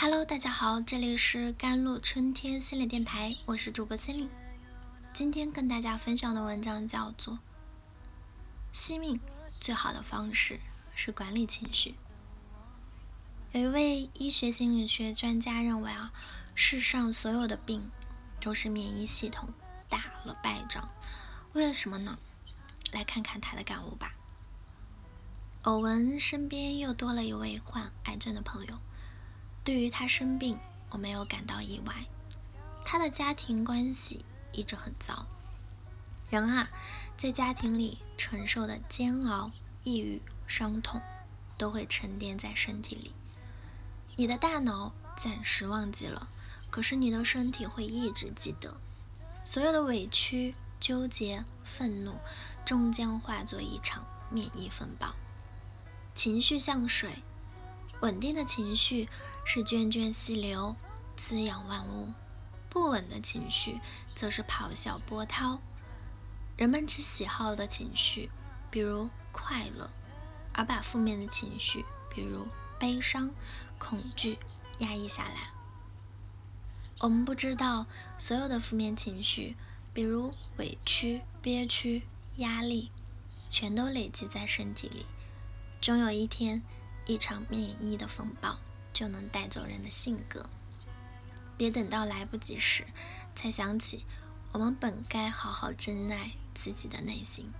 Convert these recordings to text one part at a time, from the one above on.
Hello，大家好，这里是甘露春天心理电台，我是主播心灵。今天跟大家分享的文章叫做《惜命最好的方式是管理情绪》。有一位医学心理学专家认为啊，世上所有的病都是免疫系统打了败仗。为了什么呢？来看看他的感悟吧。偶闻身边又多了一位患癌症的朋友。对于他生病，我没有感到意外。他的家庭关系一直很糟。人啊，在家庭里承受的煎熬、抑郁、伤痛，都会沉淀在身体里。你的大脑暂时忘记了，可是你的身体会一直记得。所有的委屈、纠结、愤怒，终将化作一场免疫风暴。情绪像水。稳定的情绪是涓涓细流，滋养万物；不稳的情绪则是咆哮波涛。人们只喜好的情绪，比如快乐，而把负面的情绪，比如悲伤、恐惧压抑下来。我们不知道，所有的负面情绪，比如委屈、憋屈、压力，全都累积在身体里，终有一天。一场免疫的风暴就能带走人的性格，别等到来不及时才想起，我们本该好好珍爱自己的内心。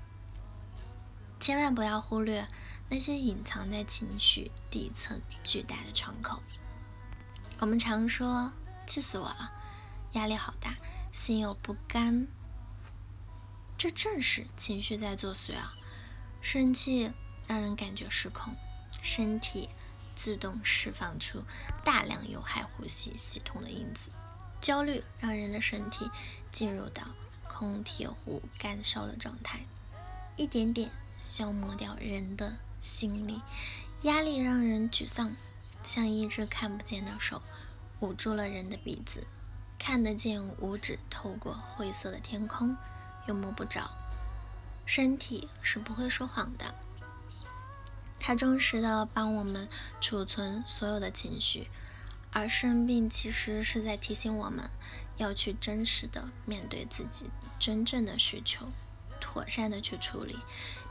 千万不要忽略那些隐藏在情绪底层巨大的窗口。我们常说气死我了，压力好大，心有不甘，这正是情绪在作祟啊！生气让人感觉失控。身体自动释放出大量有害呼吸系统的因子，焦虑让人的身体进入到空铁壶干烧的状态，一点点消磨掉人的心力；压力让人沮丧，像一只看不见的手捂住了人的鼻子，看得见五指透过灰色的天空，又摸不着。身体是不会说谎的。它忠实的帮我们储存所有的情绪，而生病其实是在提醒我们要去真实的面对自己真正的需求，妥善的去处理，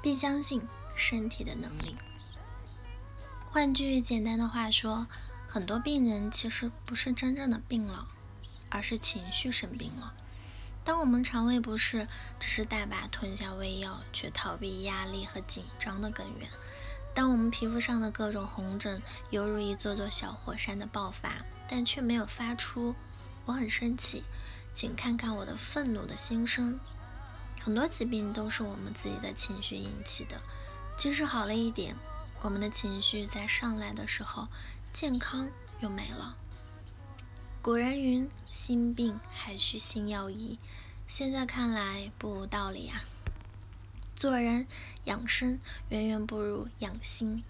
并相信身体的能力。换句简单的话说，很多病人其实不是真正的病了，而是情绪生病了。当我们肠胃不适，只是大把吞下胃药，却逃避压力和紧张的根源。当我们皮肤上的各种红疹犹如一座座小火山的爆发，但却没有发出“我很生气，请看看我的愤怒”的心声。很多疾病都是我们自己的情绪引起的。即使好了一点，我们的情绪在上来的时候，健康又没了。古人云：“心病还需心药医。”现在看来不无道理啊。做人养生远远不如养心。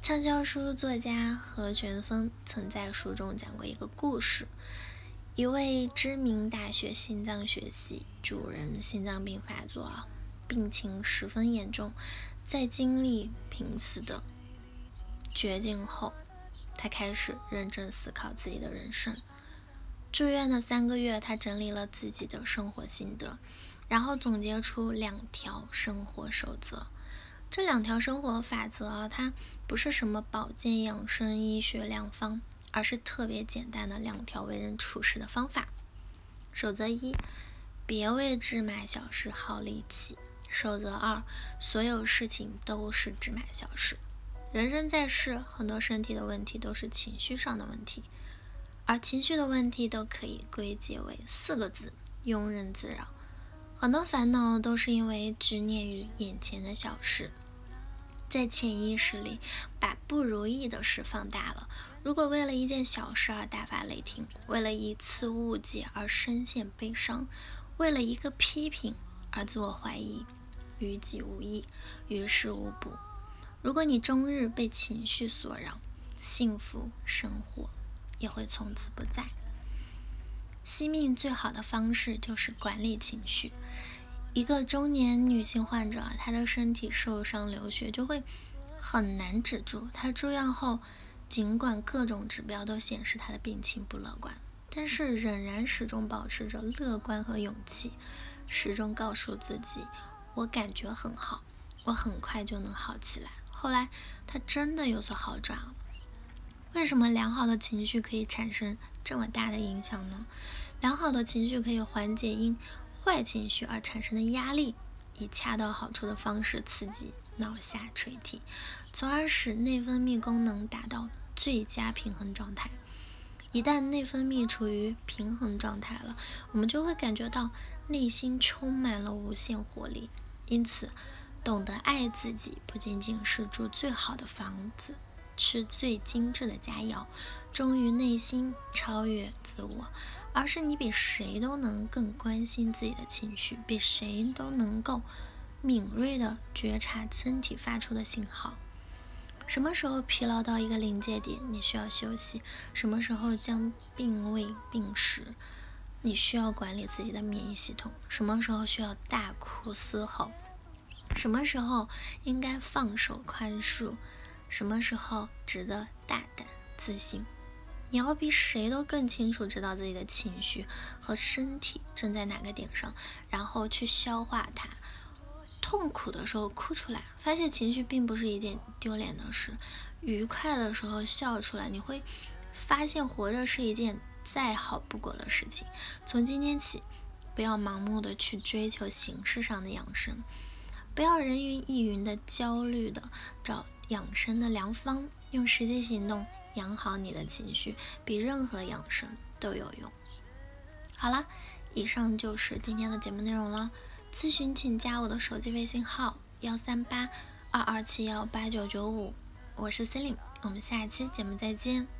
畅销书作家何全峰曾在书中讲过一个故事：一位知名大学心脏学系主任心脏病发作，病情十分严重，在经历濒死的绝境后，他开始认真思考自己的人生。住院的三个月，他整理了自己的生活心得。然后总结出两条生活守则，这两条生活法则啊，它不是什么保健养生医学良方，而是特别简单的两条为人处事的方法。守则一，别为芝麻小事耗力气。守则二，所有事情都是芝麻小事。人生在世，很多身体的问题都是情绪上的问题，而情绪的问题都可以归结为四个字：庸人自扰。很多烦恼都是因为执念于眼前的小事，在潜意识里把不如意的事放大了。如果为了一件小事而大发雷霆，为了一次误解而深陷悲伤，为了一个批评而自我怀疑，于己无益，于事无补。如果你终日被情绪所扰，幸福生活也会从此不在。惜命最好的方式就是管理情绪。一个中年女性患者，她的身体受伤流血就会很难止住。她住院后尽管各种指标都显示她的病情不乐观，但是仍然始终保持着乐观和勇气，始终告诉自己：“我感觉很好，我很快就能好起来。”后来她真的有所好转。为什么良好的情绪可以产生这么大的影响呢？良好的情绪可以缓解因坏情绪而产生的压力，以恰到好处的方式刺激脑下垂体，从而使内分泌功能达到。最佳平衡状态。一旦内分泌处于平衡状态了，我们就会感觉到内心充满了无限活力。因此，懂得爱自己，不仅仅是住最好的房子、吃最精致的佳肴、忠于内心、超越自我，而是你比谁都能更关心自己的情绪，比谁都能够敏锐地觉察身体发出的信号。什么时候疲劳到一个临界点，你需要休息；什么时候将病危病时，你需要管理自己的免疫系统；什么时候需要大哭嘶吼；什么时候应该放手宽恕；什么时候值得大胆自信。你要比谁都更清楚知道自己的情绪和身体正在哪个点上，然后去消化它。痛苦的时候哭出来，发泄情绪并不是一件丢脸的事；愉快的时候笑出来，你会发现活着是一件再好不过的事情。从今天起，不要盲目的去追求形式上的养生，不要人云亦云的焦虑的找养生的良方，用实际行动养好你的情绪，比任何养生都有用。好了，以上就是今天的节目内容了。咨询请加我的手机微信号幺三八二二七幺八九九五，我是 Celine，我们下期节目再见。